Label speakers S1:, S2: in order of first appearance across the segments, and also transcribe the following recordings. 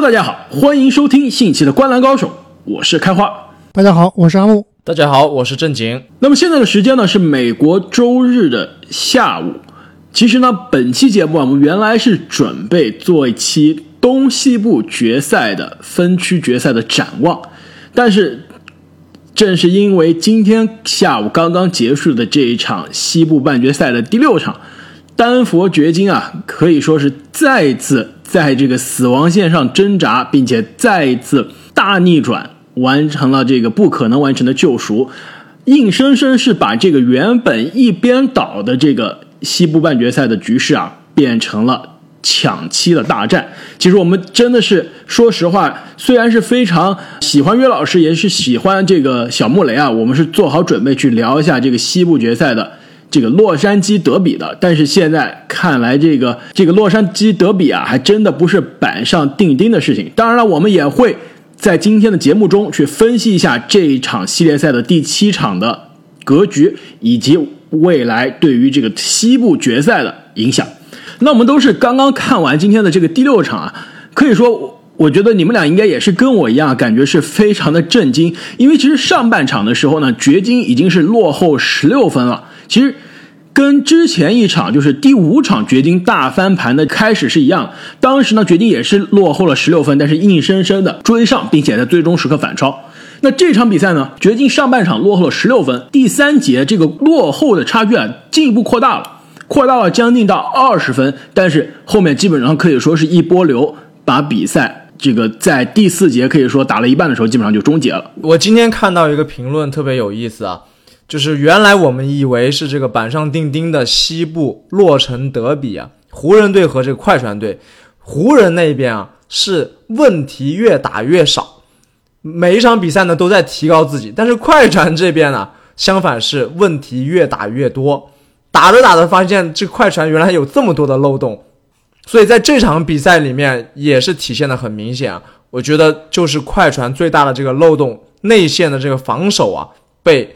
S1: Hello，大家好，欢迎收听新一期的《观澜高手》，我是开花。
S2: 大家好，我是阿木。
S3: 大家好，我是正经。
S1: 那么现在的时间呢是美国周日的下午。其实呢，本期节目啊，我们原来是准备做一期东西部决赛的分区决赛的展望，但是正是因为今天下午刚刚结束的这一场西部半决赛的第六场，丹佛掘金啊，可以说是再次。在这个死亡线上挣扎，并且再一次大逆转，完成了这个不可能完成的救赎，硬生生是把这个原本一边倒的这个西部半决赛的局势啊，变成了抢七的大战。其实我们真的是说实话，虽然是非常喜欢约老师，也是喜欢这个小穆雷啊，我们是做好准备去聊一下这个西部决赛的。这个洛杉矶德比的，但是现在看来，这个这个洛杉矶德比啊，还真的不是板上钉钉的事情。当然了，我们也会在今天的节目中去分析一下这一场系列赛的第七场的格局，以及未来对于这个西部决赛的影响。那我们都是刚刚看完今天的这个第六场啊，可以说，我觉得你们俩应该也是跟我一样，感觉是非常的震惊，因为其实上半场的时候呢，掘金已经是落后十六分了。其实，跟之前一场就是第五场掘金大翻盘的开始是一样。当时呢，掘金也是落后了十六分，但是硬生生的追上，并且在最终时刻反超。那这场比赛呢，掘金上半场落后了十六分，第三节这个落后的差距啊进一步扩大了，扩大了将近到二十分。但是后面基本上可以说是一波流，把比赛这个在第四节可以说打了一半的时候，基本上就终结了。
S3: 我今天看到一个评论特别有意思啊。就是原来我们以为是这个板上钉钉的西部洛城德比啊，湖人队和这个快船队，湖人那边啊是问题越打越少，每一场比赛呢都在提高自己，但是快船这边呢相反是问题越打越多，打着打着发现这快船原来有这么多的漏洞，所以在这场比赛里面也是体现的很明显啊，我觉得就是快船最大的这个漏洞，内线的这个防守啊被。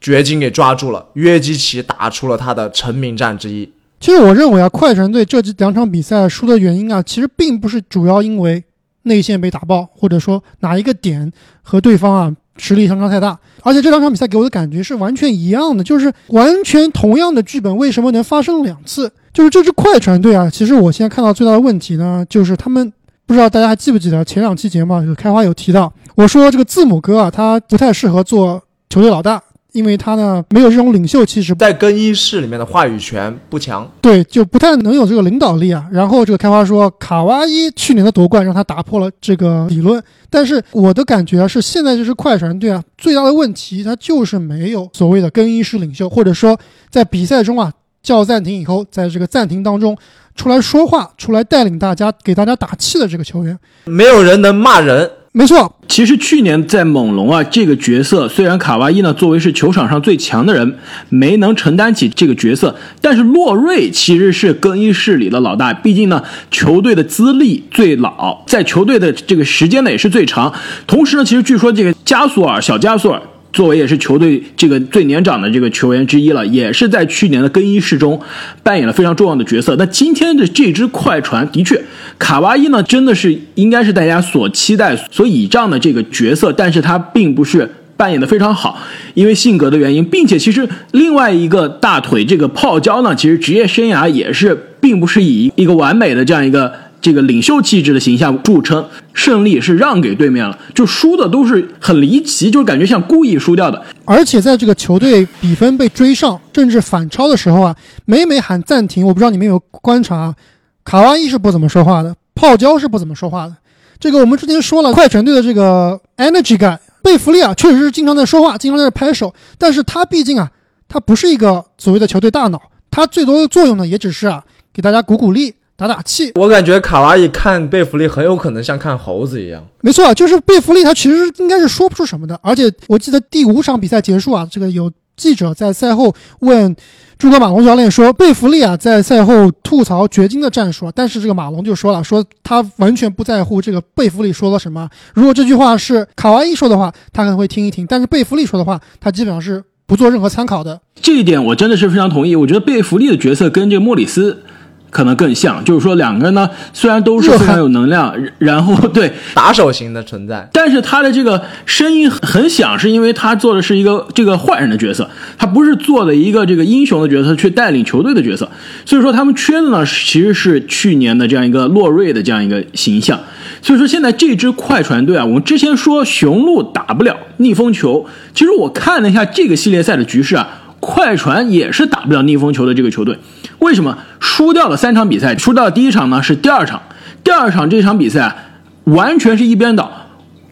S3: 掘金给抓住了，约基奇打出了他的成名战之一。
S2: 其实我认为啊，快船队这两场比赛输的原因啊，其实并不是主要因为内线被打爆，或者说哪一个点和对方啊实力相差太大。而且这两场比赛给我的感觉是完全一样的，就是完全同样的剧本，为什么能发生两次？就是这支快船队啊，其实我现在看到最大的问题呢，就是他们不知道大家还记不记得前两期节目开花有提到，我说这个字母哥啊，他不太适合做球队老大。因为他呢没有这种领袖气质，
S3: 在更衣室里面的话语权不强，
S2: 对，就不太能有这个领导力啊。然后这个开发说，卡哇伊去年的夺冠让他打破了这个理论，但是我的感觉是，现在这支快船队啊，最大的问题他就是没有所谓的更衣室领袖，或者说在比赛中啊叫暂停以后，在这个暂停当中出来说话、出来带领大家、给大家打气的这个球员，
S3: 没有人能骂人。
S2: 没错，
S1: 其实去年在猛龙啊，这个角色虽然卡哇伊呢作为是球场上最强的人，没能承担起这个角色，但是洛瑞其实是更衣室里的老大，毕竟呢球队的资历最老，在球队的这个时间呢也是最长。同时呢，其实据说这个加索尔小加索尔。作为也是球队这个最年长的这个球员之一了，也是在去年的更衣室中扮演了非常重要的角色。那今天的这支快船的确，卡哇伊呢真的是应该是大家所期待、所倚仗的这个角色，但是他并不是扮演的非常好，因为性格的原因，并且其实另外一个大腿这个泡椒呢，其实职业生涯也是并不是以一个完美的这样一个。这个领袖气质的形象著称，胜利是让给对面了，就输的都是很离奇，就感觉像故意输掉的。
S2: 而且在这个球队比分被追上甚至反超的时候啊，每每喊暂停，我不知道你们有有观察，卡哇伊是不怎么说话的，泡椒是不怎么说话的。这个我们之前说了，快船队的这个 energy guy 贝弗利啊，确实是经常在说话，经常在拍手，但是他毕竟啊，他不是一个所谓的球队大脑，他最多的作用呢，也只是啊，给大家鼓鼓励。打打气，
S3: 我感觉卡哇伊看贝弗利很有可能像看猴子一样。
S2: 没错，就是贝弗利，他其实应该是说不出什么的。而且我记得第五场比赛结束啊，这个有记者在赛后问诸葛马龙教练说，贝弗利啊在赛后吐槽掘金的战术，但是这个马龙就说了，说他完全不在乎这个贝弗利说了什么。如果这句话是卡哇伊说的话，他可能会听一听；但是贝弗利说的话，他基本上是不做任何参考的。
S1: 这一点我真的是非常同意。我觉得贝弗利的角色跟这个莫里斯。可能更像，就是说两个人呢虽然都是非常有能量，然后对。
S3: 打手型的存在，
S1: 但是他的这个声音很响，是因为他做的是一个这个坏人的角色，他不是做的一个这个英雄的角色去带领球队的角色，所以说他们缺的呢其实是去年的这样一个洛瑞的这样一个形象，所以说现在这支快船队啊，我们之前说雄鹿打不了逆风球，其实我看了一下这个系列赛的局势啊。快船也是打不了逆风球的这个球队，为什么输掉了三场比赛？输掉第一场呢是第二场，第二场这场比赛完全是一边倒，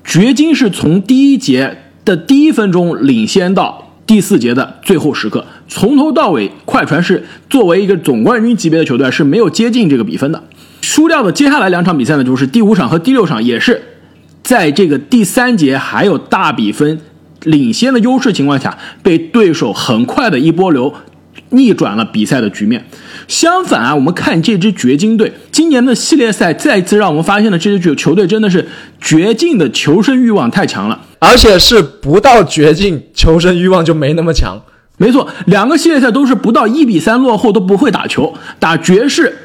S1: 掘金是从第一节的第一分钟领先到第四节的最后时刻，从头到尾快船是作为一个总冠军级别的球队是没有接近这个比分的。输掉的接下来两场比赛呢，就是第五场和第六场，也是在这个第三节还有大比分。领先的优势情况下，被对手很快的一波流逆转了比赛的局面。相反啊，我们看这支掘金队，今年的系列赛再次让我们发现了这支球球队真的是绝境的求生欲望太强了，
S3: 而且是不到绝境求生欲望就没那么强。
S1: 没错，两个系列赛都是不到一比三落后都不会打球，打爵士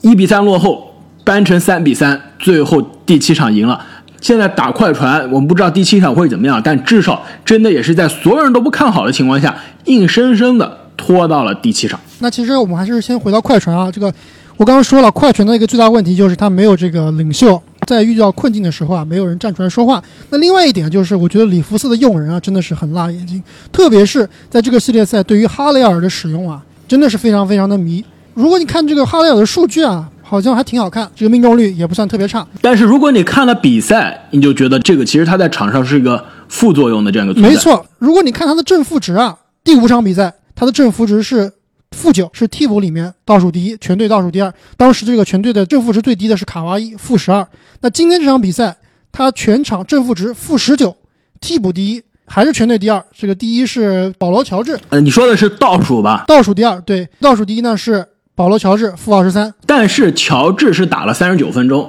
S1: 一比三落后扳成三比三，最后第七场赢了。现在打快船，我们不知道第七场会怎么样，但至少真的也是在所有人都不看好的情况下，硬生生的拖到了第七场。
S2: 那其实我们还是先回到快船啊，这个我刚刚说了，快船的一个最大问题就是他没有这个领袖，在遇到困境的时候啊，没有人站出来说话。那另外一点就是，我觉得里弗斯的用人啊，真的是很辣眼睛，特别是在这个系列赛对于哈雷尔的使用啊，真的是非常非常的迷。如果你看这个哈雷尔的数据啊。好像还挺好看，这个命中率也不算特别差。
S1: 但是如果你看了比赛，你就觉得这个其实他在场上是一个副作用的这样一个。
S2: 没错，如果你看他的正负值啊，第五场比赛他的正负值是负九，是替补里面倒数第一，全队倒数第二。当时这个全队的正负值最低的是卡哇伊，负十二。那今天这场比赛他全场正负值负十九，替补第一，还是全队第二。这个第一是保罗乔治。
S1: 呃，你说的是倒数吧？
S2: 倒数第二，对，倒数第一呢是。保罗·乔治负二十三，
S1: 但是乔治是打了三十九分钟，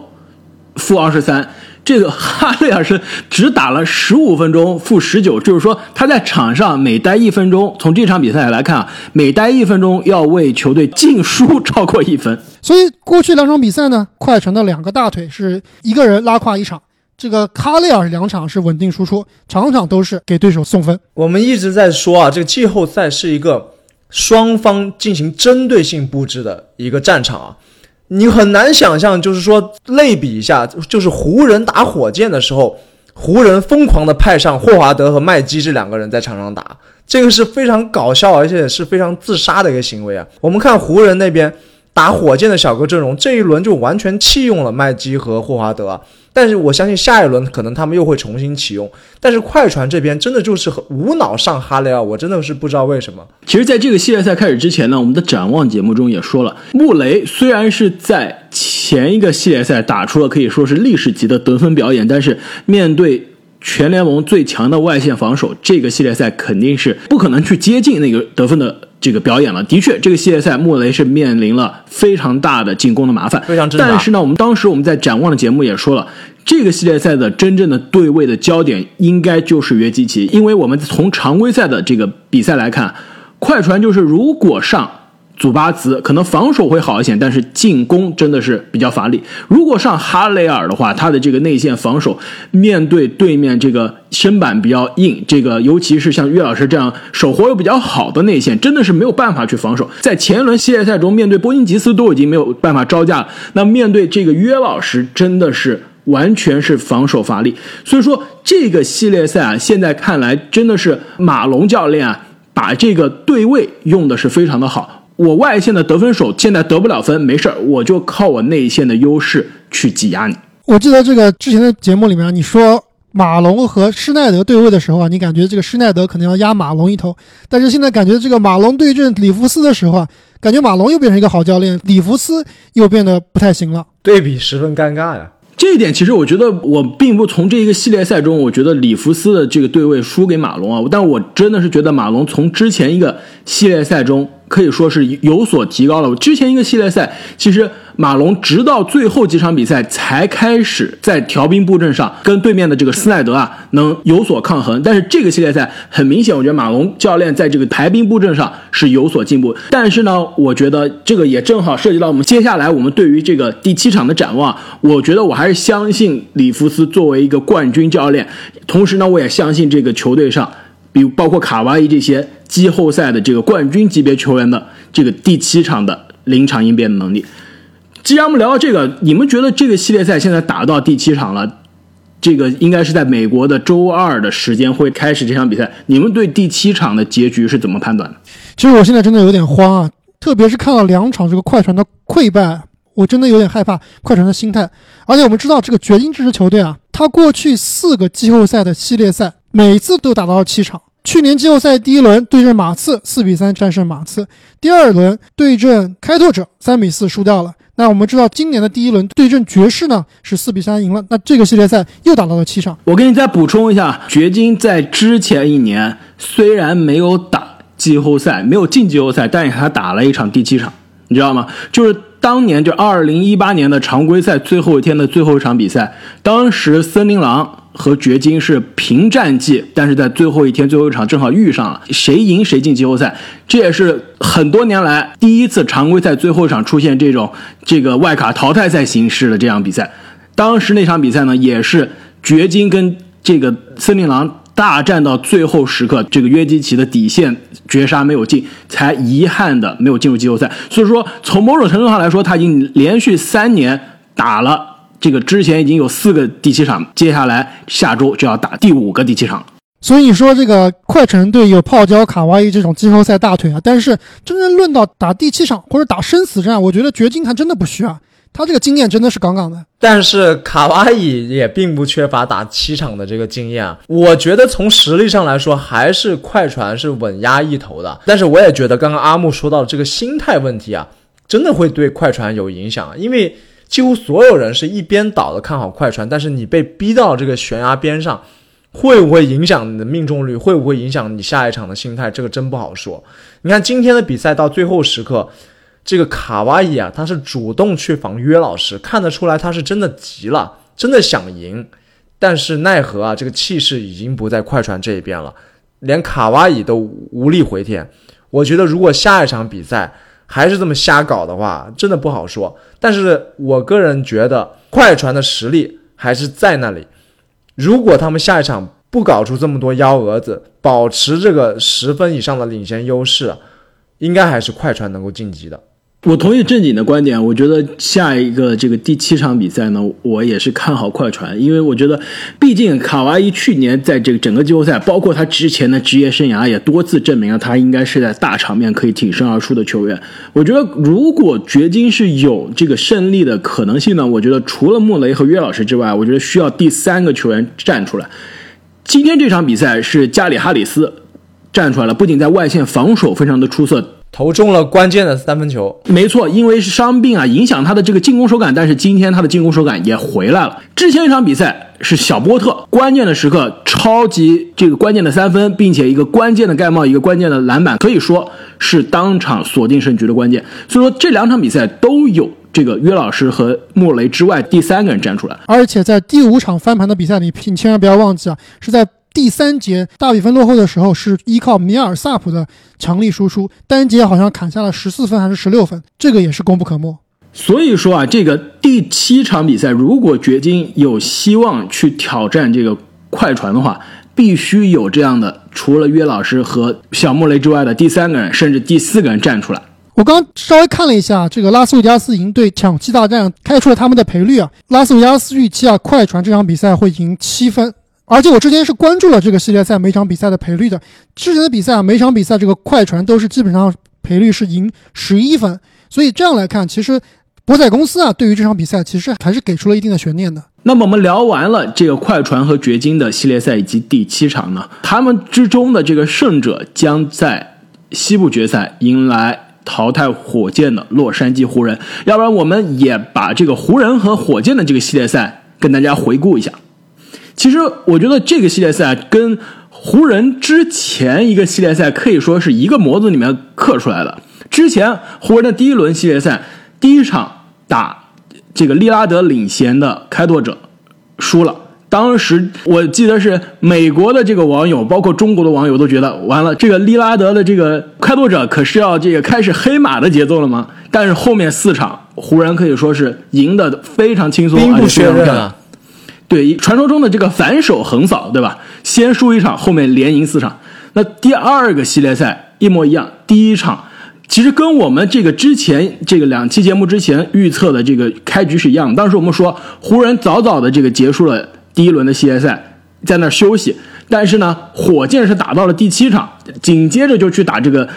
S1: 负二十三。这个哈雷尔是只打了十五分钟，负十九。就是说他在场上每待一分钟，从这场比赛来看啊，每待一分钟要为球队净输超过一分。
S2: 所以过去两场比赛呢，快船的两个大腿是一个人拉胯一场，这个哈雷尔两场是稳定输出，场场都是给对手送分。
S3: 我们一直在说啊，这个季后赛是一个。双方进行针对性布置的一个战场啊，你很难想象，就是说类比一下，就是湖人打火箭的时候，湖人疯狂的派上霍华德和麦基这两个人在场上打，这个是非常搞笑，而且是非常自杀的一个行为啊。我们看湖人那边打火箭的小哥阵容，这一轮就完全弃用了麦基和霍华德。但是我相信下一轮可能他们又会重新启用。但是快船这边真的就是无脑上哈雷尔，我真的是不知道为什么。
S1: 其实，在这个系列赛开始之前呢，我们的展望节目中也说了，穆雷虽然是在前一个系列赛打出了可以说是历史级的得分表演，但是面对全联盟最强的外线防守，这个系列赛肯定是不可能去接近那个得分的。这个表演了，的确，这个系列赛莫雷是面临了非常大的进攻的麻烦，
S3: 非常
S1: 但是呢，我们当时我们在展望的节目也说了，这个系列赛的真正的对位的焦点应该就是约基奇，因为我们从常规赛的这个比赛来看，快船就是如果上。祖巴茨可能防守会好一些，但是进攻真的是比较乏力。如果上哈雷尔的话，他的这个内线防守面对对面这个身板比较硬，这个尤其是像岳老师这样手活又比较好的内线，真的是没有办法去防守。在前一轮系列赛中，面对波音吉斯都已经没有办法招架了，那面对这个约老师，真的是完全是防守乏力。所以说，这个系列赛啊，现在看来真的是马龙教练啊，把这个对位用的是非常的好。我外线的得分手现在得不了分，没事儿，我就靠我内线的优势去挤压你。
S2: 我记得这个之前的节目里面，你说马龙和施耐德对位的时候啊，你感觉这个施耐德可能要压马龙一头，但是现在感觉这个马龙对阵里弗斯的时候啊，感觉马龙又变成一个好教练，里弗斯又变得不太行了，
S3: 对比十分尴尬呀。
S1: 这一点其实我觉得我并不从这一个系列赛中，我觉得里弗斯的这个对位输给马龙啊，但我真的是觉得马龙从之前一个系列赛中。可以说是有所提高了。之前一个系列赛，其实马龙直到最后几场比赛才开始在调兵布阵上跟对面的这个斯奈德啊能有所抗衡。但是这个系列赛很明显，我觉得马龙教练在这个排兵布阵上是有所进步。但是呢，我觉得这个也正好涉及到我们接下来我们对于这个第七场的展望。我觉得我还是相信里弗斯作为一个冠军教练，同时呢，我也相信这个球队上。比如包括卡哇伊这些季后赛的这个冠军级别球员的这个第七场的临场应变的能力。既然我们聊到这个，你们觉得这个系列赛现在打到第七场了，这个应该是在美国的周二的时间会开始这场比赛。你们对第七场的结局是怎么判断的？
S2: 其实我现在真的有点慌啊，特别是看到两场这个快船的溃败，我真的有点害怕快船的心态。而且我们知道这个掘金这支球队啊，他过去四个季后赛的系列赛。每次都打到了七场。去年季后赛第一轮对阵马刺，四比三战胜马刺；第二轮对阵开拓者，三比四输掉了。那我们知道，今年的第一轮对阵爵士呢，是四比三赢了。那这个系列赛又打到了七场。
S1: 我给你再补充一下，掘金在之前一年虽然没有打季后赛，没有进季后赛，但是他打了一场第七场，你知道吗？就是当年就二零一八年的常规赛最后一天的最后一场比赛，当时森林狼。和掘金是平战绩，但是在最后一天最后一场正好遇上了，谁赢谁进季后赛。这也是很多年来第一次常规赛最后一场出现这种这个外卡淘汰赛形式的这样比赛。当时那场比赛呢，也是掘金跟这个森林狼大战到最后时刻，这个约基奇的底线绝杀没有进，才遗憾的没有进入季后赛。所以说，从某种程度上来说，他已经连续三年打了。这个之前已经有四个第七场，接下来下周就要打第五个第七场。
S2: 所以你说这个快船队有泡椒卡哇伊这种季后赛大腿啊，但是真正论到打第七场或者打生死战，我觉得掘金还真的不需要，他这个经验真的是杠杠的。
S3: 但是卡哇伊也并不缺乏打七场的这个经验啊，我觉得从实力上来说，还是快船是稳压一头的。但是我也觉得刚刚阿木说到这个心态问题啊，真的会对快船有影响，因为。几乎所有人是一边倒的看好快船，但是你被逼到这个悬崖边上，会不会影响你的命中率？会不会影响你下一场的心态？这个真不好说。你看今天的比赛到最后时刻，这个卡哇伊啊，他是主动去防约老师，看得出来他是真的急了，真的想赢，但是奈何啊，这个气势已经不在快船这一边了，连卡哇伊都无力回天。我觉得如果下一场比赛，还是这么瞎搞的话，真的不好说。但是我个人觉得，快船的实力还是在那里。如果他们下一场不搞出这么多幺蛾子，保持这个十分以上的领先优势，应该还是快船能够晋级的。
S1: 我同意正经的观点，我觉得下一个这个第七场比赛呢，我也是看好快船，因为我觉得，毕竟卡哇伊去年在这个整个季后赛，包括他之前的职业生涯，也多次证明了他应该是在大场面可以挺身而出的球员。我觉得，如果掘金是有这个胜利的可能性呢，我觉得除了穆雷和约老师之外，我觉得需要第三个球员站出来。今天这场比赛是加里哈里斯站出来了，不仅在外线防守非常的出色。
S3: 投中了关键的三分球，
S1: 没错，因为是伤病啊，影响他的这个进攻手感。但是今天他的进攻手感也回来了。之前一场比赛是小波特关键的时刻超级这个关键的三分，并且一个关键的盖帽，一个关键的篮板，可以说是当场锁定胜局的关键。所以说这两场比赛都有这个约老师和莫雷之外第三个人站出来。
S2: 而且在第五场翻盘的比赛里，你千万不要忘记啊，是在。第三节大比分落后的时候，是依靠米尔萨普的强力输出，单节好像砍下了十四分还是十六分，这个也是功不可没。
S1: 所以说啊，这个第七场比赛，如果掘金有希望去挑战这个快船的话，必须有这样的除了约老师和小莫雷之外的第三个人，甚至第四个人站出来。
S2: 我刚稍微看了一下这个拉斯维加斯赢队抢七大战开出了他们的赔率啊，拉斯维加斯预期啊，快船这场比赛会赢七分。而且我之前是关注了这个系列赛每场比赛的赔率的。之前的比赛啊，每场比赛这个快船都是基本上赔率是赢十一分。所以这样来看，其实博彩公司啊，对于这场比赛其实还是给出了一定的悬念的。
S1: 那么我们聊完了这个快船和掘金的系列赛以及第七场呢，他们之中的这个胜者将在西部决赛迎来淘汰火箭的洛杉矶湖人。要不然我们也把这个湖人和火箭的这个系列赛跟大家回顾一下。其实我觉得这个系列赛跟湖人之前一个系列赛可以说是一个模子里面刻出来的。之前湖人的第一轮系列赛第一场打这个利拉德领衔的开拓者输了。当时我记得是美国的这个网友，包括中国的网友都觉得完了，这个利拉德的这个开拓者可是要这个开始黑马的节奏了吗？但是后面四场湖人可以说是赢得非常轻松，
S3: 兵不血刃啊！
S1: 对，传说中的这个反手横扫，对吧？先输一场，后面连赢四场。那第二个系列赛一模一样，第一场其实跟我们这个之前这个两期节目之前预测的这个开局是一样的。当时我们说湖人早早的这个结束了第一轮的系列赛，在那休息，但是呢，火箭是打到了第七场，紧接着就去打这个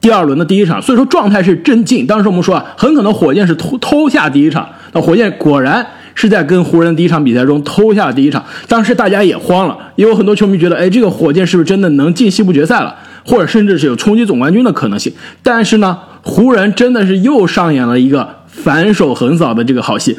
S1: 第二轮的第一场，所以说状态是真劲。当时我们说啊，很可能火箭是偷偷下第一场，那火箭果然是在跟湖人第一场比赛中偷下了第一场。当时大家也慌了，也有很多球迷觉得，哎，这个火箭是不是真的能进西部决赛了，或者甚至是有冲击总冠军的可能性？但是呢，湖人真的是又上演了一个反手横扫的这个好戏，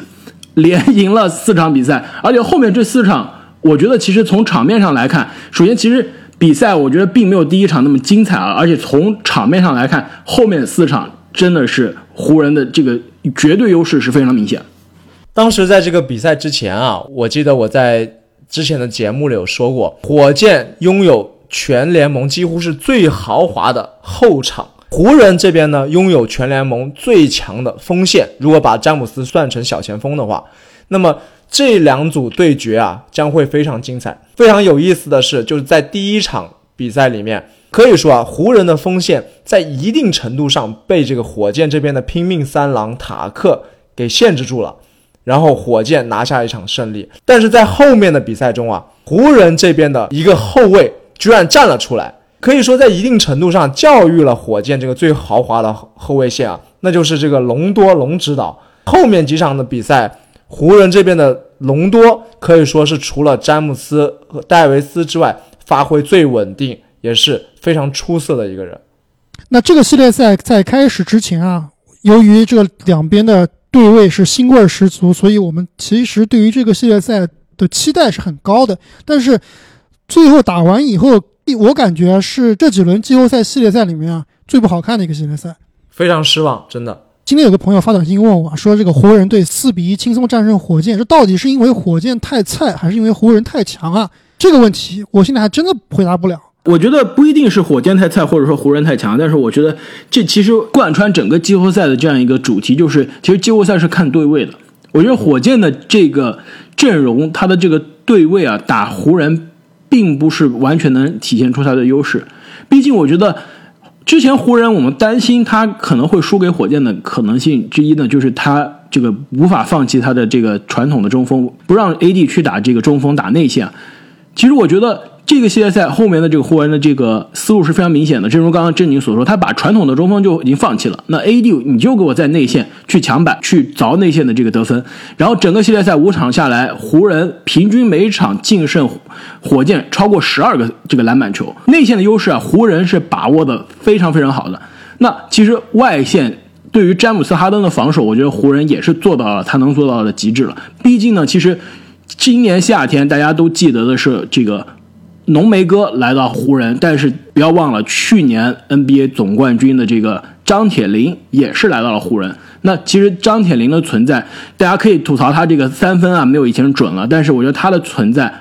S1: 连赢了四场比赛，而且后面这四场，我觉得其实从场面上来看，首先其实比赛我觉得并没有第一场那么精彩啊，而且从场面上来看，后面四场真的是湖人的这个绝对优势是非常明显。
S3: 当时在这个比赛之前啊，我记得我在之前的节目里有说过，火箭拥有全联盟几乎是最豪华的后场，湖人这边呢拥有全联盟最强的锋线。如果把詹姆斯算成小前锋的话，那么这两组对决啊将会非常精彩。非常有意思的是，就是在第一场比赛里面，可以说啊，湖人的锋线在一定程度上被这个火箭这边的拼命三郎塔克给限制住了。然后火箭拿下一场胜利，但是在后面的比赛中啊，湖人这边的一个后卫居然站了出来，可以说在一定程度上教育了火箭这个最豪华的后卫线啊，那就是这个隆多龙指导。后面几场的比赛，湖人这边的隆多可以说是除了詹姆斯和戴维斯之外，发挥最稳定，也是非常出色的一个人。
S2: 那这个系列赛在开始之前啊，由于这个两边的对位是腥味十足，所以我们其实对于这个系列赛的期待是很高的。但是最后打完以后，我感觉是这几轮季后赛系列赛里面啊最不好看的一个系列赛。
S3: 非常失望，真的。
S2: 今天有个朋友发短信问我说：“这个湖人队四比一轻松战胜火箭，这到底是因为火箭太菜，还是因为湖人太强啊？”这个问题我现在还真的回答不了。
S1: 我觉得不一定是火箭太菜，或者说湖人太强，但是我觉得这其实贯穿整个季后赛的这样一个主题，就是其实季后赛是看对位的。我觉得火箭的这个阵容，它的这个对位啊，打湖人并不是完全能体现出它的优势。毕竟我觉得之前湖人我们担心他可能会输给火箭的可能性之一呢，就是他这个无法放弃他的这个传统的中锋，不让 AD 去打这个中锋打内线。其实我觉得这个系列赛后面的这个湖人的这个思路是非常明显的，正如刚刚郑宁所说，他把传统的中锋就已经放弃了。那 AD 你就给我在内线去抢板，去凿内线的这个得分。然后整个系列赛五场下来，湖人平均每场净胜火箭超过十二个这个篮板球，内线的优势啊，湖人是把握的非常非常好的。那其实外线对于詹姆斯哈登的防守，我觉得湖人也是做到了他能做到的极致了。毕竟呢，其实今年夏天大家都记得的是这个浓眉哥来到湖人，但是不要忘了去年 NBA 总冠军的这个张铁林也是来到了湖人。那其实张铁林的存在，大家可以吐槽他这个三分啊没有以前准了，但是我觉得他的存在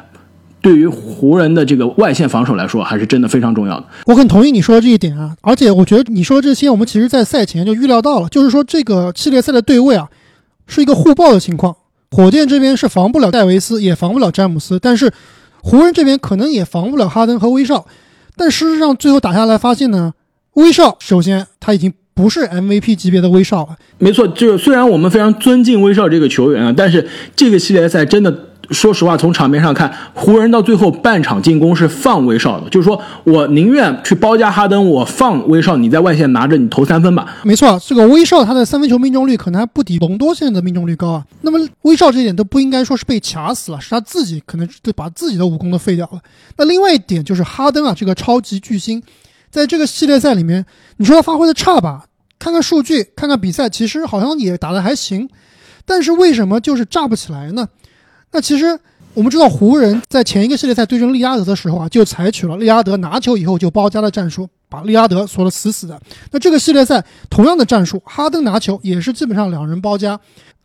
S1: 对于湖人的这个外线防守来说，还是真的非常重要的。
S2: 我很同意你说的这一点啊，而且我觉得你说这些，我们其实在赛前就预料到了，就是说这个系列赛的对位啊，是一个互爆的情况。火箭这边是防不了戴维斯，也防不了詹姆斯，但是湖人这边可能也防不了哈登和威少。但事实上，最后打下来发现呢，威少首先他已经不是 MVP 级别的威少了，
S1: 没错，就是虽然我们非常尊敬威少这个球员啊，但是这个系列赛真的，说实话，从场面上看，湖人到最后半场进攻是放威少的，就是说我宁愿去包夹哈登，我放威少，你在外线拿着你投三分吧。
S2: 没错，这个威少他的三分球命中率可能还不敌隆多现在的命中率高啊。那么威少这一点都不应该说是被卡死了，是他自己可能就把自己的武功都废掉了。那另外一点就是哈登啊，这个超级巨星，在这个系列赛里面，你说他发挥的差吧？看看数据，看看比赛，其实好像也打得还行，但是为什么就是炸不起来呢？那其实我们知道湖人在前一个系列赛对阵利拉德的时候啊，就采取了利拉德拿球以后就包夹的战术，把利拉德锁得死死的。那这个系列赛同样的战术，哈登拿球也是基本上两人包夹。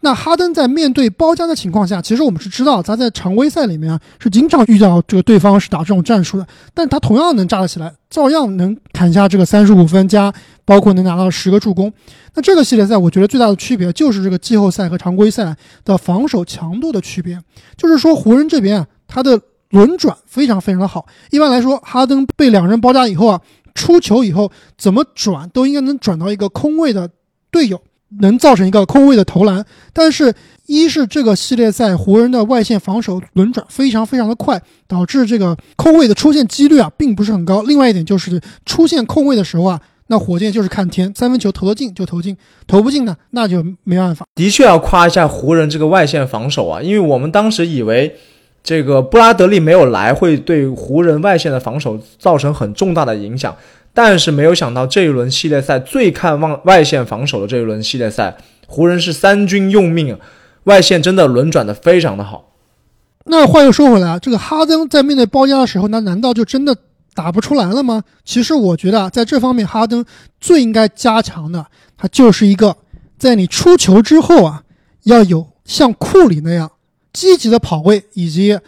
S2: 那哈登在面对包夹的情况下，其实我们是知道他在常规赛里面啊是经常遇到这个对方是打这种战术的，但他同样能炸得起来，照样能砍下这个三十五分加，包括能拿到十个助攻。那这个系列赛我觉得最大的区别就是这个季后赛和常规赛的防守强度的区别，就是说湖人这边啊，他的轮转非常非常的好。一般来说，哈登被两人包夹以后啊，出球以后怎么转都应该能转到一个空位的队友。能造成一个空位的投篮，但是，一是这个系列赛湖人的外线防守轮转非常非常的快，导致这个空位的出现几率啊并不是很高。另外一点就是出现空位的时候啊，那火箭就是看天，三分球投得进就投进，投不进呢那就没办法。
S3: 的确要夸一下湖人这个外线防守啊，因为我们当时以为这个布拉德利没有来会对湖人外线的防守造成很重大的影响。但是没有想到这一轮系列赛最看望外线防守的这一轮系列赛，湖人是三军用命，外线真的轮转的非常的好。
S2: 那话又说回来，这个哈登在面对包夹的时候，那难道就真的打不出来了吗？其实我觉得啊，在这方面哈登最应该加强的，他就是一个在你出球之后啊，要有像库里那样积极的跑位以及。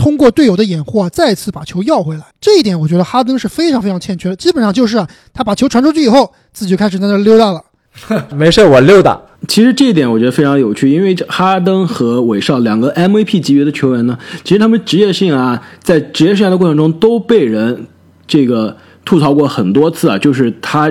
S2: 通过队友的掩护啊，再次把球要回来，这一点我觉得哈登是非常非常欠缺的。基本上就是啊，他把球传出去以后，自己就开始在那溜达了。
S3: 没事，我溜达。
S1: 其实这一点我觉得非常有趣，因为哈登和韦少两个 MVP 级别的球员呢，其实他们职业性啊，在职业生涯的过程中都被人这个吐槽过很多次啊，就是他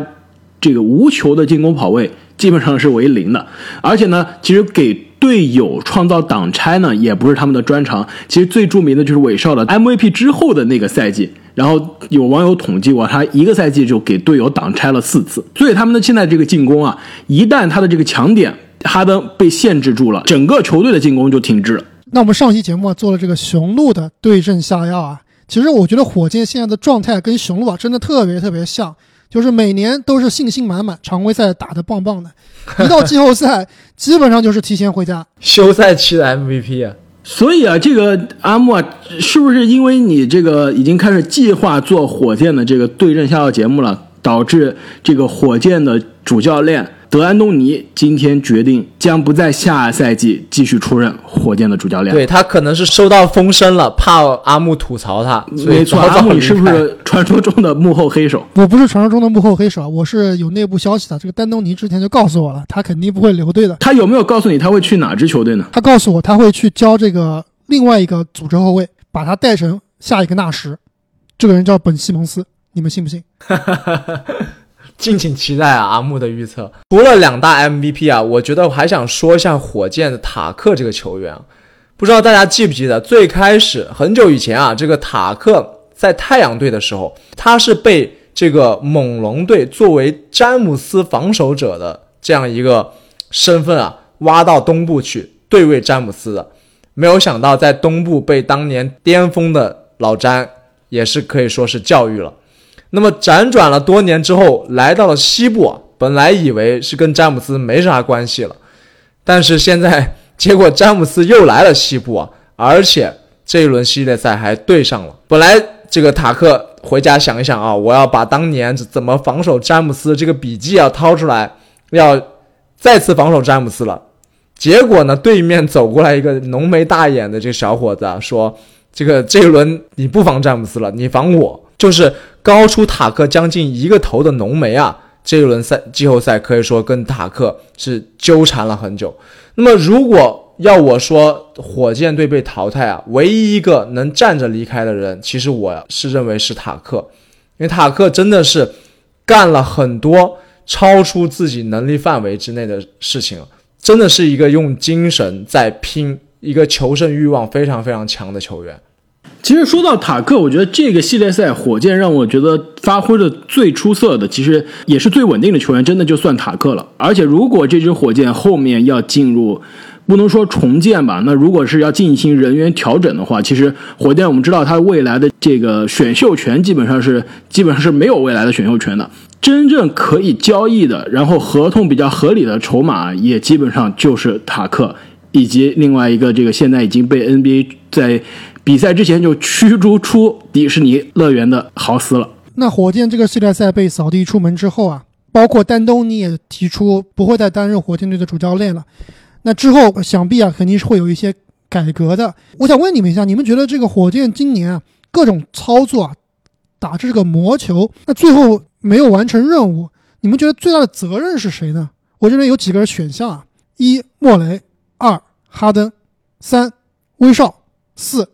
S1: 这个无球的进攻跑位基本上是为零的，而且呢，其实给。队友创造挡拆呢，也不是他们的专长。其实最著名的就是韦少的 MVP 之后的那个赛季，然后有网友统计过，他一个赛季就给队友挡拆了四次。所以他们的现在这个进攻啊，一旦他的这个强点哈登被限制住了，整个球队的进攻就停滞了。
S2: 那我们上期节目啊做了这个雄鹿的对症下药啊，其实我觉得火箭现在的状态跟雄鹿啊真的特别特别像。就是每年都是信心满满，常规赛打得棒棒的，一到季后赛基本上就是提前回家。
S3: 休赛期的 MVP 啊，
S1: 所以啊，这个阿木啊，是不是因为你这个已经开始计划做火箭的这个对阵下药节目了，导致这个火箭的主教练？德安东尼今天决定将不在下赛季继续出任火箭的主教练。
S3: 对他可能是收到风声了，怕阿木吐槽他。
S1: 没错，阿木你是不是传说中的幕后黑手？
S2: 我不是传说中的幕后黑手，我是有内部消息的。这个丹东尼之前就告诉我了，他肯定不会留队的。
S1: 他有没有告诉你他会去哪支球队呢？
S2: 他告诉我他会去教这个另外一个组织后卫，把他带成下一个纳什。这个人叫本西蒙斯，你们信不信？
S3: 敬请期待啊！阿木的预测，除了两大 MVP 啊，我觉得我还想说一下火箭的塔克这个球员。不知道大家记不记得，最开始很久以前啊，这个塔克在太阳队的时候，他是被这个猛龙队作为詹姆斯防守者的这样一个身份啊，挖到东部去对位詹姆斯的。没有想到在东部被当年巅峰的老詹也是可以说是教育了。那么辗转了多年之后，来到了西部，本来以为是跟詹姆斯没啥关系了，但是现在结果詹姆斯又来了西部啊，而且这一轮系列赛还对上了。本来这个塔克回家想一想啊，我要把当年怎么防守詹姆斯这个笔记啊掏出来，要再次防守詹姆斯了。结果呢，对面走过来一个浓眉大眼的这个小伙子啊，说：“这个这一轮你不防詹姆斯了，你防我。”就是高出塔克将近一个头的浓眉啊！这一轮赛季后赛可以说跟塔克是纠缠了很久。那么如果要我说火箭队被淘汰啊，唯一一个能站着离开的人，其实我是认为是塔克，因为塔克真的是干了很多超出自己能力范围之内的事情，真的是一个用精神在拼，一个求胜欲望非常非常强的球员。
S1: 其实说到塔克，我觉得这个系列赛火箭让我觉得发挥的最出色的，其实也是最稳定的球员，真的就算塔克了。而且如果这支火箭后面要进入，不能说重建吧，那如果是要进行人员调整的话，其实火箭我们知道它未来的这个选秀权基本上是基本上是没有未来的选秀权的，真正可以交易的，然后合同比较合理的筹码也基本上就是塔克。以及另外一个这个现在已经被 NBA 在比赛之前就驱逐出迪士尼乐园的豪斯了。
S2: 那火箭这个系列赛被扫地出门之后啊，包括丹东尼也提出不会再担任火箭队的主教练了。那之后想必啊肯定是会有一些改革的。我想问你们一下，你们觉得这个火箭今年啊各种操作啊打这个魔球，那最后没有完成任务，你们觉得最大的责任是谁呢？我这边有几个选项啊：一莫雷，二哈登，三威少，四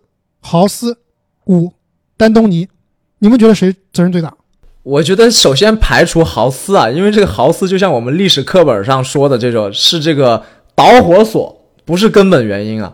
S2: 豪斯，五丹东尼。你们觉得谁责任最大？
S3: 我觉得首先排除豪斯啊，因为这个豪斯就像我们历史课本上说的这种，是这个导火索，不是根本原因啊。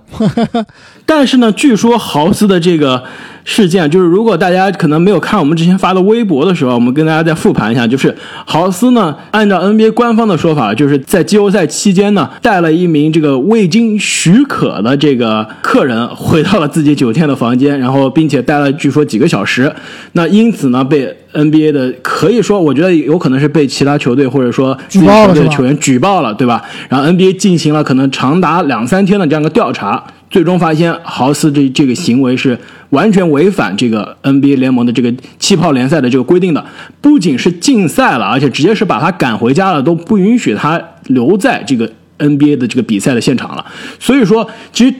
S1: 但是呢，据说豪斯的这个事件，就是如果大家可能没有看我们之前发的微博的时候，我们跟大家再复盘一下，就是豪斯呢，按照 NBA 官方的说法，就是在季后赛期间呢，带了一名这个未经许可的这个客人回到了自己酒店的房间，然后并且待了据说几个小时，那因此呢，被 NBA 的可以说，我觉得有可能是被其他球队或者说自己球队的球员举报了，对吧？然后 NBA 进行了可能长达两三天的这样一个调查。最终发现豪斯这这个行为是完全违反这个 NBA 联盟的这个气泡联赛的这个规定的，不仅是禁赛了，而且直接是把他赶回家了，都不允许他留在这个 NBA 的这个比赛的现场了。所以说，其实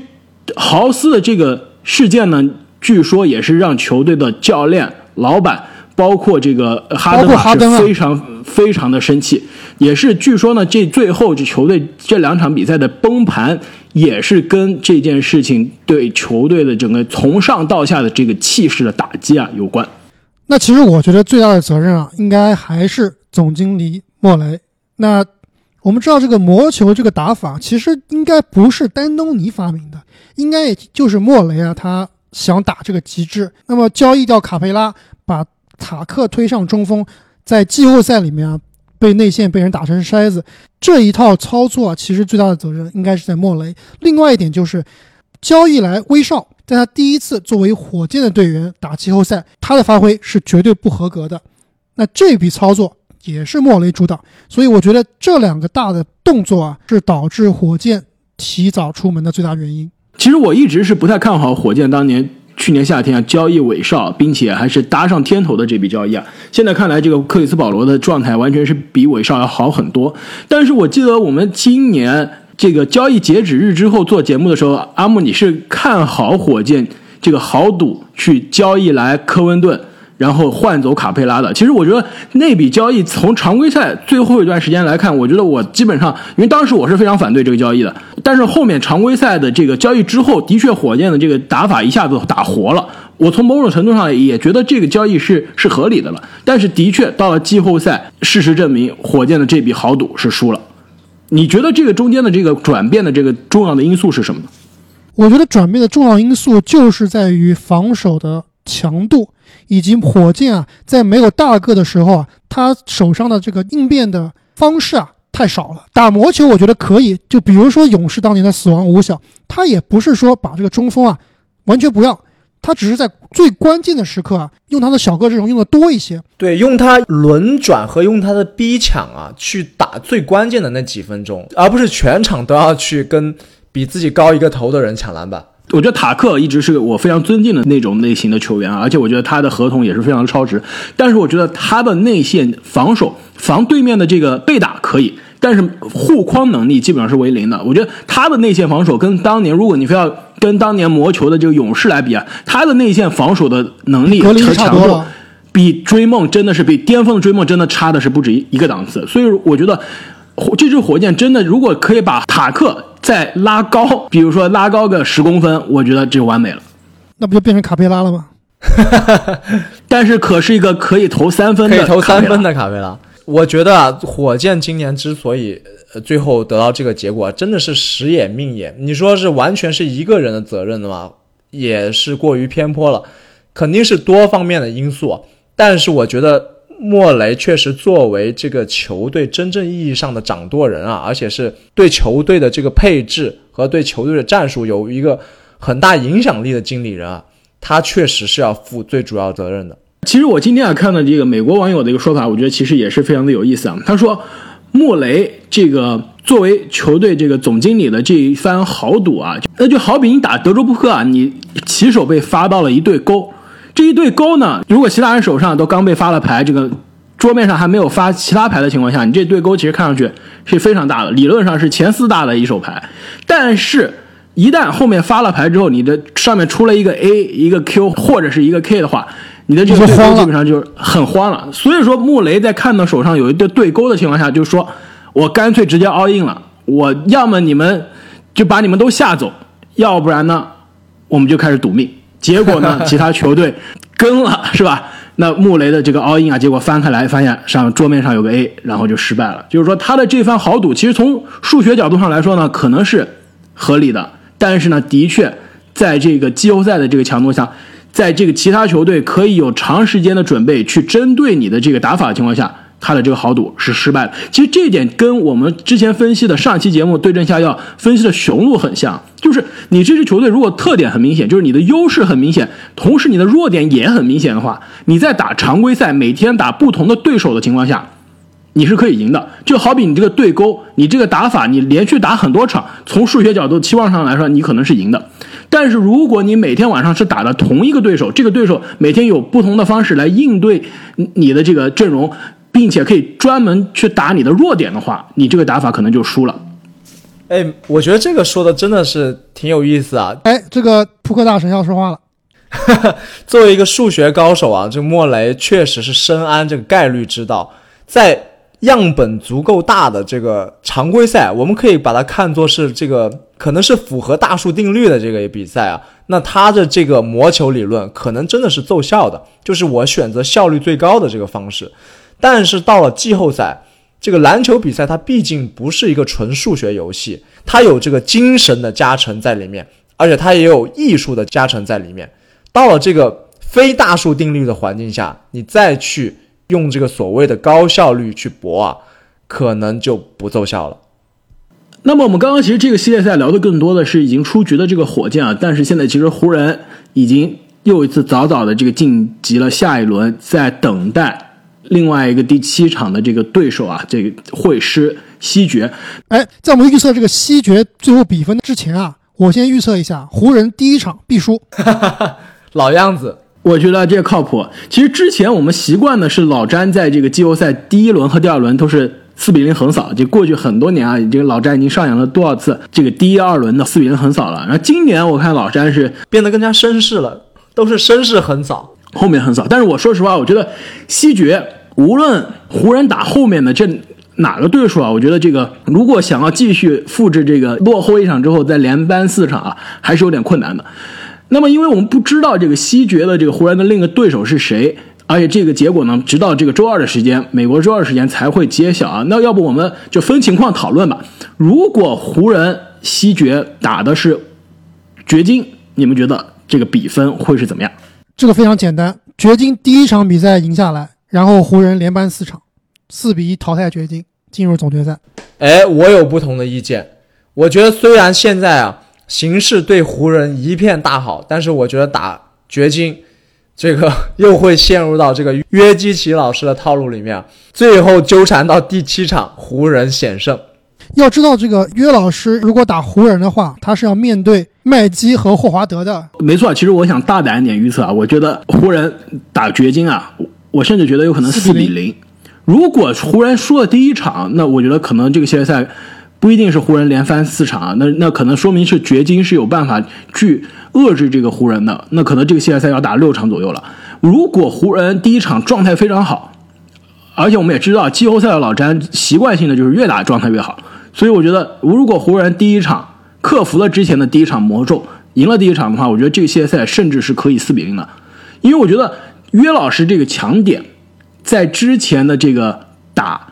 S1: 豪斯的这个事件呢，据说也是让球队的教练、老板。包括这个哈登是非常非常的生气，也是据说呢，这最后这球队这两场比赛的崩盘，也是跟这件事情对球队的整个从上到下的这个气势的打击啊有关。
S2: 那其实我觉得最大的责任啊，应该还是总经理莫雷。那我们知道这个魔球这个打法，其实应该不是丹东尼发明的，应该也就是莫雷啊，他想打这个极致。那么交易掉卡佩拉，把塔克推上中锋，在季后赛里面啊，被内线被人打成筛子，这一套操作啊，其实最大的责任应该是在莫雷。另外一点就是，交易来威少，在他第一次作为火箭的队员打季后赛，他的发挥是绝对不合格的。那这笔操作也是莫雷主导，所以我觉得这两个大的动作啊，是导致火箭提早出门的最大原因。
S1: 其实我一直是不太看好火箭当年。去年夏天啊，交易韦少，并且还是搭上天头的这笔交易啊，现在看来，这个克里斯保罗的状态完全是比韦少要好很多。但是我记得我们今年这个交易截止日之后做节目的时候，阿木你是看好火箭这个豪赌去交易来科温顿。然后换走卡佩拉的，其实我觉得那笔交易从常规赛最后一段时间来看，我觉得我基本上，因为当时我是非常反对这个交易的。但是后面常规赛的这个交易之后，的确火箭的这个打法一下子打活了。我从某种程度上也觉得这个交易是是合理的了。但是的确到了季后赛，事实证明火箭的这笔豪赌是输了。你觉得这个中间的这个转变的这个重要的因素是什么呢？
S2: 我觉得转变的重要因素就是在于防守的。强度以及火箭啊，在没有大个的时候啊，他手上的这个应变的方式啊太少了。打魔球我觉得可以，就比如说勇士当年的死亡五小，他也不是说把这个中锋啊完全不要，他只是在最关键的时刻啊，用他的小个阵容用的多一些。
S3: 对，用他轮转和用他的逼抢啊，去打最关键的那几分钟，而不是全场都要去跟比自己高一个头的人抢篮板。
S1: 我觉得塔克一直是我非常尊敬的那种类型的球员啊，而且我觉得他的合同也是非常超值。但是我觉得他的内线防守防对面的这个被打可以，但是护框能力基本上是为零的。我觉得他的内线防守跟当年，如果你非要跟当年魔球的这个勇士来比啊，他的内线防守的能力和强度比追梦真的是比巅峰的追梦真的差的是不止一个档次。所以我觉得这支火箭真的如果可以把塔克。再拉高，比如说拉高个十公分，我觉得就完美了。
S2: 那不就变成卡佩拉了吗？
S1: 但是可是一个可以投三分的，
S3: 可以投三分的卡佩拉。我觉得啊，火箭今年之所以最后得到这个结果，真的是时也命也。你说是完全是一个人的责任的吗？也是过于偏颇了，肯定是多方面的因素。但是我觉得。莫雷确实作为这个球队真正意义上的掌舵人啊，而且是对球队的这个配置和对球队的战术有一个很大影响力的经理人啊，他确实是要负最主要责任的。
S1: 其实我今天啊看到这个美国网友的一个说法，我觉得其实也是非常的有意思啊。他说，莫雷这个作为球队这个总经理的这一番豪赌啊，那就好比你打德州扑克啊，你起手被发到了一对勾，这一对勾呢，如果其他人手上都刚被发了牌，这个桌面上还没有发其他牌的情况下，你这对勾其实看上去是非常大的，理论上是前四大的一手牌，但是。一旦后面发了牌之后，你的上面出了一个 A、一个 Q 或者是一个 K 的话，你的这个对勾基本上就是很慌了。所以说，穆雷在看到手上有一对对勾的情况下，就说：“我干脆直接 all in 了，我要么你们就把你们都吓走，要不然呢，我们就开始赌命。”结果呢，其他球队跟了，是吧？那穆雷的这个 all in 啊，结果翻开来发现上桌面上有个 A，然后就失败了。就是说，他的这番豪赌，其实从数学角度上来说呢，可能是合理的。但是呢，的确，在这个季后赛的这个强度下，在这个其他球队可以有长时间的准备去针对你的这个打法的情况下，他的这个豪赌是失败的。其实这一点跟我们之前分析的上期节目对症下药分析的雄鹿很像，就是你这支球队如果特点很明显，就是你的优势很明显，同时你的弱点也很明显的话，你在打常规赛每天打不同的对手的情况下。你是可以赢的，就好比你这个对勾，你这个打法，你连续打很多场，从数学角度、期望上来说，你可能是赢的。但是如果你每天晚上是打的同一个对手，这个对手每天有不同的方式来应对你的这个阵容，并且可以专门去打你的弱点的话，你这个打法可能就输了。
S3: 哎，我觉得这个说的真的是挺有意思啊！
S2: 哎，这个扑克大神要说话了。
S3: 作为一个数学高手啊，这莫雷确实是深谙这个概率之道，在。样本足够大的这个常规赛，我们可以把它看作是这个可能是符合大数定律的这个比赛啊。那他的这个魔球理论可能真的是奏效的，就是我选择效率最高的这个方式。但是到了季后赛，这个篮球比赛它毕竟不是一个纯数学游戏，它有这个精神的加成在里面，而且它也有艺术的加成在里面。到了这个非大数定律的环境下，你再去。用这个所谓的高效率去搏啊，可能就不奏效了。
S1: 那么我们刚刚其实这个系列赛聊的更多的是已经出局的这个火箭啊，但是现在其实湖人已经又一次早早的这个晋级了下一轮，在等待另外一个第七场的这个对手啊，这个会师西决。
S2: 哎，在我们预测这个西决最后比分之前啊，我先预测一下，湖人第一场必输。
S3: 老样子。
S1: 我觉得这靠谱。其实之前我们习惯的是老詹在这个季后赛第一轮和第二轮都是四比零横扫，就过去很多年啊，这个老詹已经上演了多少次这个第一二轮的四比零横扫了。然后今年我看老詹是
S3: 变得更加绅士了，都是绅士横扫，
S1: 后面横扫。但是我说实话，我觉得西决无论湖人打后面的这哪个对手啊，我觉得这个如果想要继续复制这个落后一场之后再连扳四场啊，还是有点困难的。那么，因为我们不知道这个西决的这个湖人的另一个对手是谁，而且这个结果呢，直到这个周二的时间，美国周二时间才会揭晓啊。那要不我们就分情况讨论吧。如果湖人西决打的是掘金，你们觉得这个比分会是怎么样？
S2: 这个非常简单，掘金第一场比赛赢下来，然后湖人连扳四场，四比一淘汰掘金，进入总决赛。
S3: 哎，我有不同的意见。我觉得虽然现在啊。形势对湖人一片大好，但是我觉得打掘金，这个又会陷入到这个约基奇老师的套路里面，最后纠缠到第七场，湖人险胜。
S2: 要知道，这个约老师如果打湖人的话，他是要面对麦基和霍华德的。
S1: 没错，其实我想大胆一点预测啊，我觉得湖人打掘金啊，我甚至觉得有可能四比零。如果湖人输了第一场，那我觉得可能这个系列赛。不一定是湖人连翻四场啊，那那可能说明是掘金是有办法去遏制这个湖人的，那可能这个系列赛要打六场左右了。如果湖人第一场状态非常好，而且我们也知道季后赛的老詹习惯性的就是越打状态越好，所以我觉得如果湖人第一场克服了之前的第一场魔咒，赢了第一场的话，我觉得这个系列赛甚至是可以四比零的，因为我觉得约老师这个强点在之前的这个打。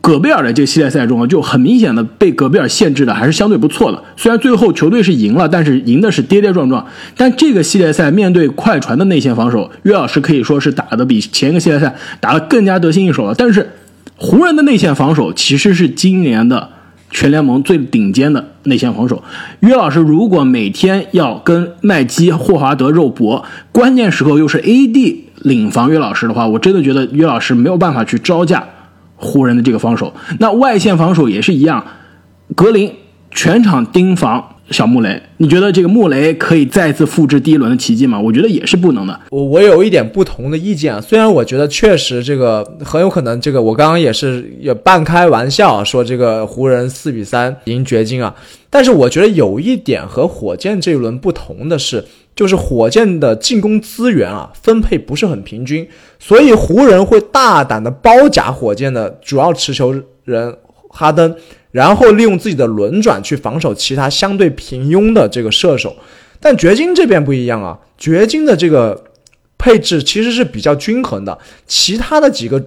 S1: 戈贝尔的这个系列赛中啊，就很明显的被戈贝尔限制的还是相对不错的。虽然最后球队是赢了，但是赢的是跌跌撞撞。但这个系列赛面对快船的内线防守，约老师可以说是打的比前一个系列赛打的更加得心应手了。但是湖人的内线防守其实是今年的全联盟最顶尖的内线防守。约老师如果每天要跟麦基、霍华德肉搏，关键时候又是 AD 领防约老师的话，我真的觉得约老师没有办法去招架。湖人的这个防守，那外线防守也是一样。格林全场盯防小穆雷，你觉得这个穆雷可以再次复制第一轮的奇迹吗？我觉得也是不能的。
S3: 我我有一点不同的意见啊，虽然我觉得确实这个很有可能，这个我刚刚也是也半开玩笑说这个湖人四比三赢掘金啊，但是我觉得有一点和火箭这一轮不同的是，就是火箭的进攻资源啊分配不是很平均，所以湖人会大胆的包夹火箭的主要持球人哈登。然后利用自己的轮转去防守其他相对平庸的这个射手，但掘金这边不一样啊，掘金的这个配置其实是比较均衡的，其他的几个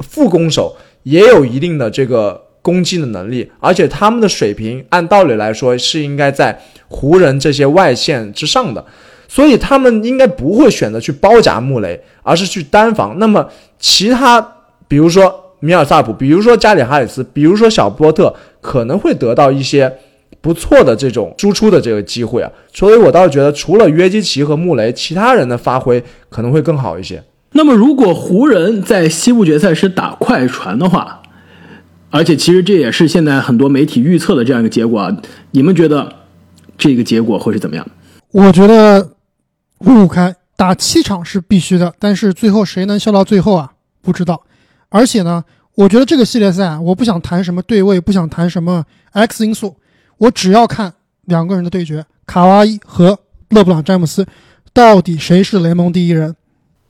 S3: 副攻手也有一定的这个攻击的能力，而且他们的水平按道理来说是应该在湖人这些外线之上的，所以他们应该不会选择去包夹穆雷，而是去单防。那么其他比如说。米尔萨普，比如说加里哈里斯，比如说小波特，可能会得到一些不错的这种输出的这个机会啊。所以我倒是觉得，除了约基奇和穆雷，其他人的发挥可能会更好一些。
S1: 那么，如果湖人在西部决赛是打快船的话，而且其实这也是现在很多媒体预测的这样一个结果啊，你们觉得这个结果会是怎么样？
S2: 我觉得五五开打七场是必须的，但是最后谁能笑到最后啊？不知道。而且呢，我觉得这个系列赛，我不想谈什么对位，不想谈什么 X 因素，我只要看两个人的对决，卡哇伊和勒布朗詹姆斯，到底谁是联盟第一人？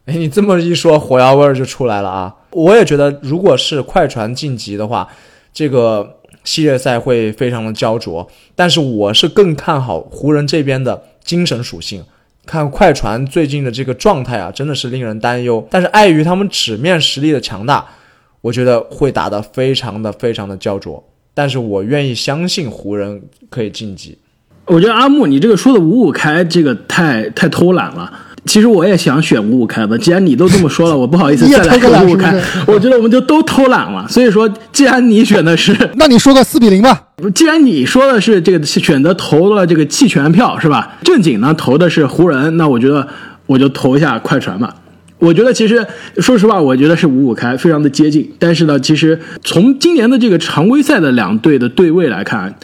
S3: 哎，你这么一说，火药味儿就出来了啊！我也觉得，如果是快船晋级的话，这个系列赛会非常的焦灼。但是我是更看好湖人这边的精神属性。看快船最近的这个状态啊，真的是令人担忧。但是碍于他们纸面实力的强大，我觉得会打得非常的非常的焦灼。但是我愿意相信湖人可以晋级。
S1: 我觉得阿木，你这个说的五五开，这个太太偷懒了。其实我也想选五五开的，既然你都这么说了，我不好意思再来个五五开。我觉得我们就都偷懒了。所以说，既然你选的是，
S2: 那你说个四比零吧。
S1: 既然你说的是这个选择投了这个弃权票是吧？正经呢投的是湖人，那我觉得我就投一下快船吧。我觉得其实说实话，我觉得是五五开，非常的接近。但是呢，其实从今年的这个常规赛的两队的对位来看，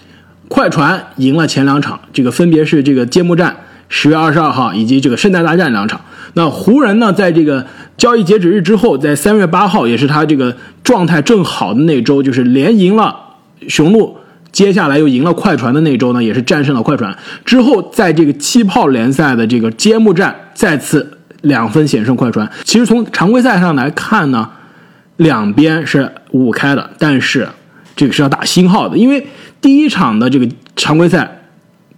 S1: 快船赢了前两场，这个分别是这个揭幕战。十月二十二号以及这个圣诞大战两场，那湖人呢，在这个交易截止日之后，在三月八号，也是他这个状态正好的那周，就是连赢了雄鹿，接下来又赢了快船的那周呢，也是战胜了快船。之后在这个气泡联赛的这个揭幕战，再次两分险胜快船。其实从常规赛上来看呢，两边是五五开的，但是这个是要打星号的，因为第一场的这个常规赛。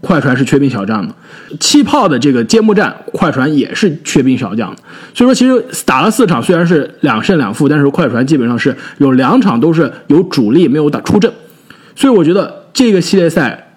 S1: 快船是缺兵小将的，气泡的这个揭幕战，快船也是缺兵小将的。所以说，其实打了四场，虽然是两胜两负，但是快船基本上是有两场都是有主力没有打出阵。所以我觉得这个系列赛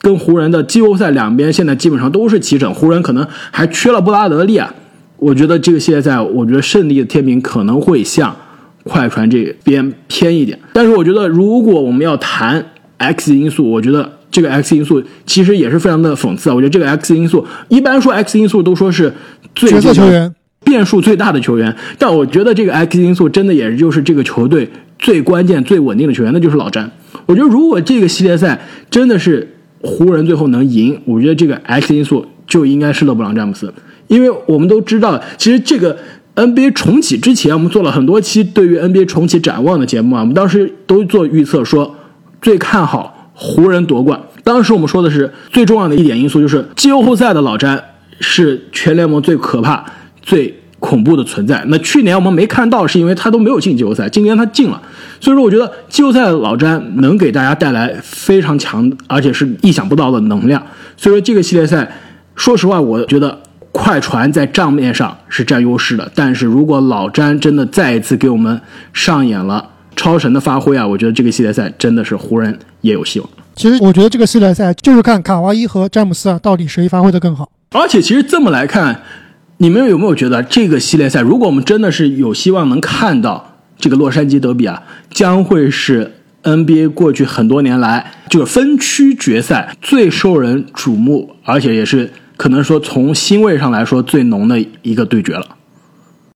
S1: 跟湖人的季后赛两边现在基本上都是齐整，湖人可能还缺了布拉德利啊。我觉得这个系列赛，我觉得胜利的天平可能会向快船这边偏一点。但是我觉得，如果我们要谈 X 因素，我觉得。这个 X 因素其实也是非常的讽刺啊！我觉得这个 X 因素，一般说 X 因素都说是最
S2: 球员
S1: 变数最大的球员，但我觉得这个 X 因素真的也就是这个球队最关键、最稳定的球员，那就是老詹。我觉得如果这个系列赛真的是湖人最后能赢，我觉得这个 X 因素就应该是勒布朗詹姆斯，因为我们都知道，其实这个 NBA 重启之前，我们做了很多期对于 NBA 重启展望的节目啊，我们当时都做预测，说最看好。湖人夺冠，当时我们说的是最重要的一点因素，就是季后赛的老詹是全联盟最可怕、最恐怖的存在。那去年我们没看到，是因为他都没有进季后赛，今年他进了，所以说我觉得季后赛的老詹能给大家带来非常强，而且是意想不到的能量。所以说这个系列赛，说实话，我觉得快船在账面上是占优势的，但是如果老詹真的再一次给我们上演了。超神的发挥啊！我觉得这个系列赛真的是湖人也有希望。
S2: 其实我觉得这个系列赛就是看卡哇伊和詹姆斯啊，到底谁发挥的更好。
S1: 而且其实这么来看，你们有没有觉得这个系列赛，如果我们真的是有希望能看到这个洛杉矶德比啊，将会是 NBA 过去很多年来就是分区决赛最受人瞩目，而且也是可能说从腥味上来说最浓的一个对决了。